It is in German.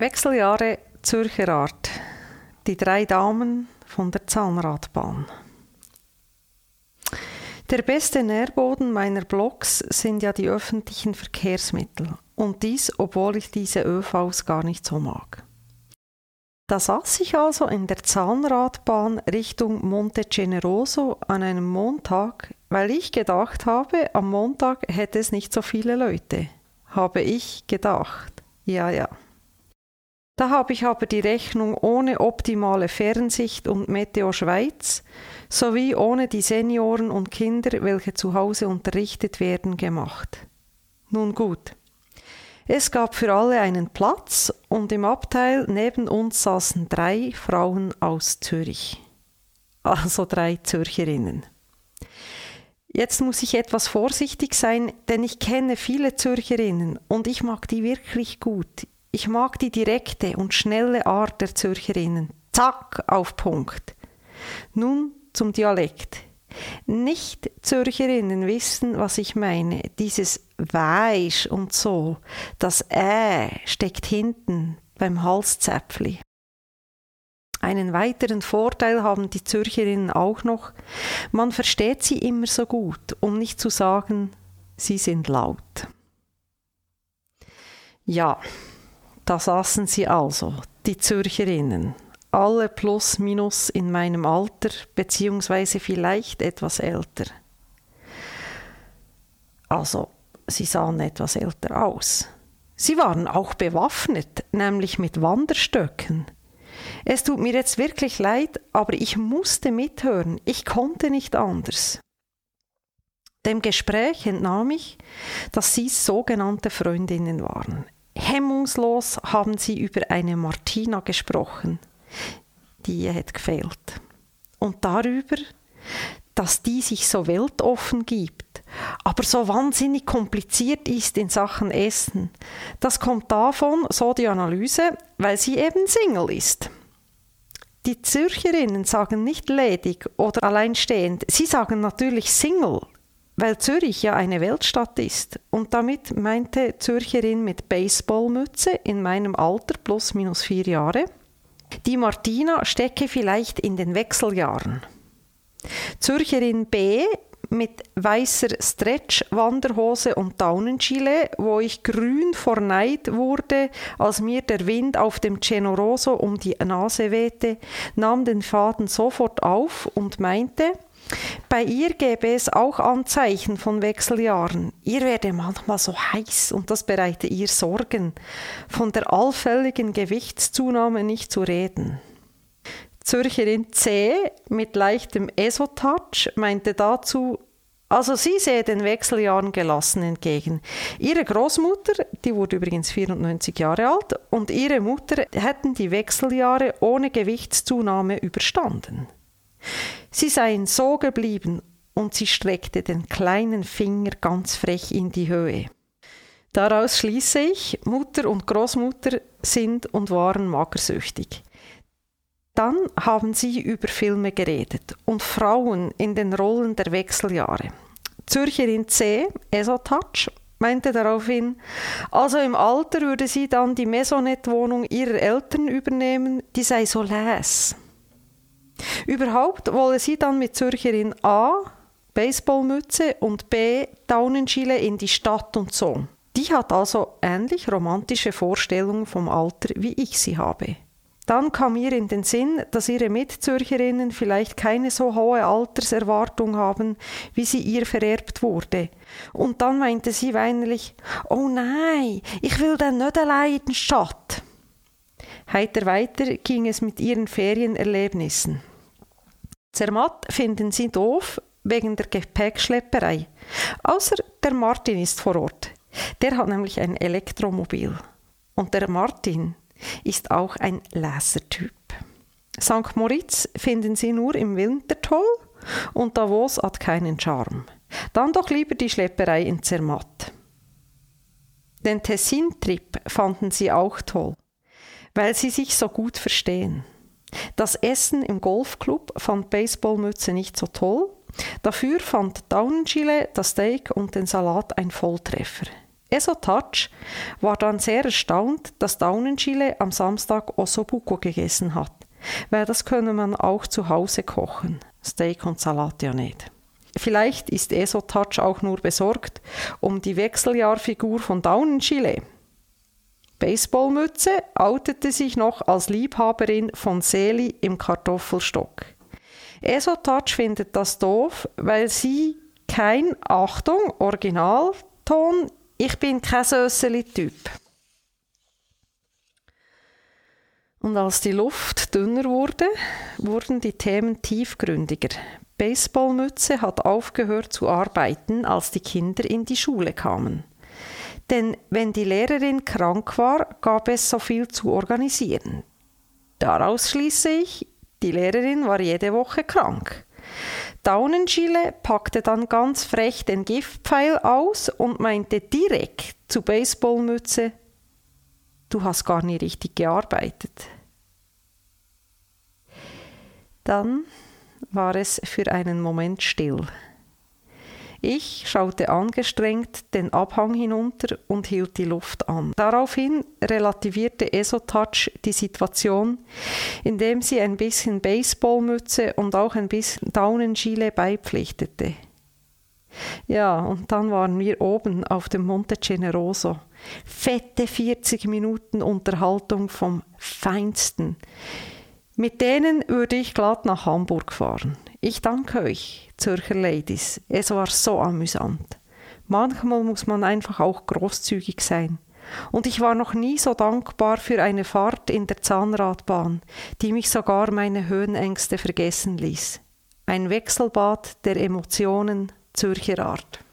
Wechseljahre Zürcher Art. Die drei Damen von der Zahnradbahn. Der beste Nährboden meiner Blogs sind ja die öffentlichen Verkehrsmittel. Und dies, obwohl ich diese ÖVs gar nicht so mag. Da saß ich also in der Zahnradbahn Richtung Monte Generoso an einem Montag, weil ich gedacht habe, am Montag hätte es nicht so viele Leute. Habe ich gedacht. Ja, ja. Da habe ich aber die Rechnung ohne optimale Fernsicht und Meteo Schweiz sowie ohne die Senioren und Kinder, welche zu Hause unterrichtet werden, gemacht. Nun gut. Es gab für alle einen Platz und im Abteil neben uns saßen drei Frauen aus Zürich. Also drei Zürcherinnen. Jetzt muss ich etwas vorsichtig sein, denn ich kenne viele Zürcherinnen und ich mag die wirklich gut. Ich mag die direkte und schnelle Art der Zürcherinnen. Zack, auf Punkt. Nun zum Dialekt. Nicht Zürcherinnen wissen, was ich meine. Dieses Weisch und so, das Ä steckt hinten beim Halszäpfli. Einen weiteren Vorteil haben die Zürcherinnen auch noch. Man versteht sie immer so gut, um nicht zu sagen, sie sind laut. Ja, da saßen sie also, die Zürcherinnen, alle plus minus in meinem Alter, beziehungsweise vielleicht etwas älter. Also, sie sahen etwas älter aus. Sie waren auch bewaffnet, nämlich mit Wanderstöcken. Es tut mir jetzt wirklich leid, aber ich musste mithören, ich konnte nicht anders. Dem Gespräch entnahm ich, dass sie sogenannte Freundinnen waren. Hemmungslos haben sie über eine Martina gesprochen. Die hat gefehlt. Und darüber, dass die sich so weltoffen gibt, aber so wahnsinnig kompliziert ist in Sachen Essen. Das kommt davon, so die Analyse, weil sie eben Single ist. Die Zürcherinnen sagen nicht ledig oder alleinstehend, sie sagen natürlich Single, weil Zürich ja eine Weltstadt ist. Und damit meinte Zürcherin mit Baseballmütze in meinem Alter plus minus vier Jahre. Die Martina stecke vielleicht in den Wechseljahren. Zürcherin B mit weißer Stretch-Wanderhose und Daunengilet, wo ich grün vor Neid wurde, als mir der Wind auf dem Cenoroso um die Nase wehte, nahm den Faden sofort auf und meinte, bei ihr gäbe es auch Anzeichen von Wechseljahren. Ihr werde manchmal so heiß und das bereite ihr Sorgen. Von der allfälligen Gewichtszunahme nicht zu reden. Zürcherin C mit leichtem Esotouch meinte dazu, also sie sehe den Wechseljahren gelassen entgegen. Ihre Großmutter, die wurde übrigens 94 Jahre alt, und ihre Mutter hätten die Wechseljahre ohne Gewichtszunahme überstanden. Sie seien so geblieben und sie streckte den kleinen Finger ganz frech in die Höhe. Daraus schließe ich, Mutter und Großmutter sind und waren magersüchtig. Dann haben sie über Filme geredet und Frauen in den Rollen der Wechseljahre. Zürcherin C, Esotouch, meinte daraufhin, also im Alter würde sie dann die Maisonette-Wohnung ihrer Eltern übernehmen, die sei so läss. Überhaupt wolle sie dann mit Zürcherin A Baseballmütze und B Daunenschile in die Stadt und so. Die hat also ähnlich romantische Vorstellungen vom Alter, wie ich sie habe. Dann kam ihr in den Sinn, dass ihre Mitzürcherinnen vielleicht keine so hohe Alterserwartung haben, wie sie ihr vererbt wurde. Und dann meinte sie weinerlich, oh nein, ich will dann nicht allein in die Stadt. Heiter weiter ging es mit ihren Ferienerlebnissen. Zermatt finden sie doof wegen der Gepäckschlepperei. Außer der Martin ist vor Ort. Der hat nämlich ein Elektromobil. Und der Martin ist auch ein Läsertyp. St. Moritz finden sie nur im Winter toll und Davos hat keinen Charme. Dann doch lieber die Schlepperei in Zermatt. Den Tessin-Trip fanden sie auch toll, weil sie sich so gut verstehen. Das Essen im Golfclub fand Baseballmütze nicht so toll. Dafür fand Daunenchile, das Steak und den Salat ein Volltreffer. Esotouch war dann sehr erstaunt, dass Daunenchile am Samstag Ossobuco gegessen hat, weil das könne man auch zu Hause kochen. Steak und Salat ja nicht. Vielleicht ist Esotouch auch nur besorgt um die Wechseljahrfigur von Daunenchile. Baseballmütze outete sich noch als Liebhaberin von Seli im Kartoffelstock. Esotouch findet das doof, weil sie kein, Achtung, Originalton, ich bin kein Sösseli-Typ. Und als die Luft dünner wurde, wurden die Themen tiefgründiger. Baseballmütze hat aufgehört zu arbeiten, als die Kinder in die Schule kamen. Denn wenn die Lehrerin krank war, gab es so viel zu organisieren. Daraus schließe ich, die Lehrerin war jede Woche krank. Daunenschille packte dann ganz frech den Giftpfeil aus und meinte direkt zu Baseballmütze, du hast gar nie richtig gearbeitet. Dann war es für einen Moment still. Ich schaute angestrengt den Abhang hinunter und hielt die Luft an. Daraufhin relativierte Esotouch die Situation, indem sie ein bisschen Baseballmütze und auch ein bisschen Daunenschile beipflichtete. Ja, und dann waren wir oben auf dem Monte Generoso. Fette 40 Minuten Unterhaltung vom Feinsten. Mit denen würde ich glatt nach Hamburg fahren. Ich danke euch, Zürcher Ladies. Es war so amüsant. Manchmal muss man einfach auch großzügig sein. Und ich war noch nie so dankbar für eine Fahrt in der Zahnradbahn, die mich sogar meine Höhenängste vergessen ließ. Ein Wechselbad der Emotionen Zürcher Art.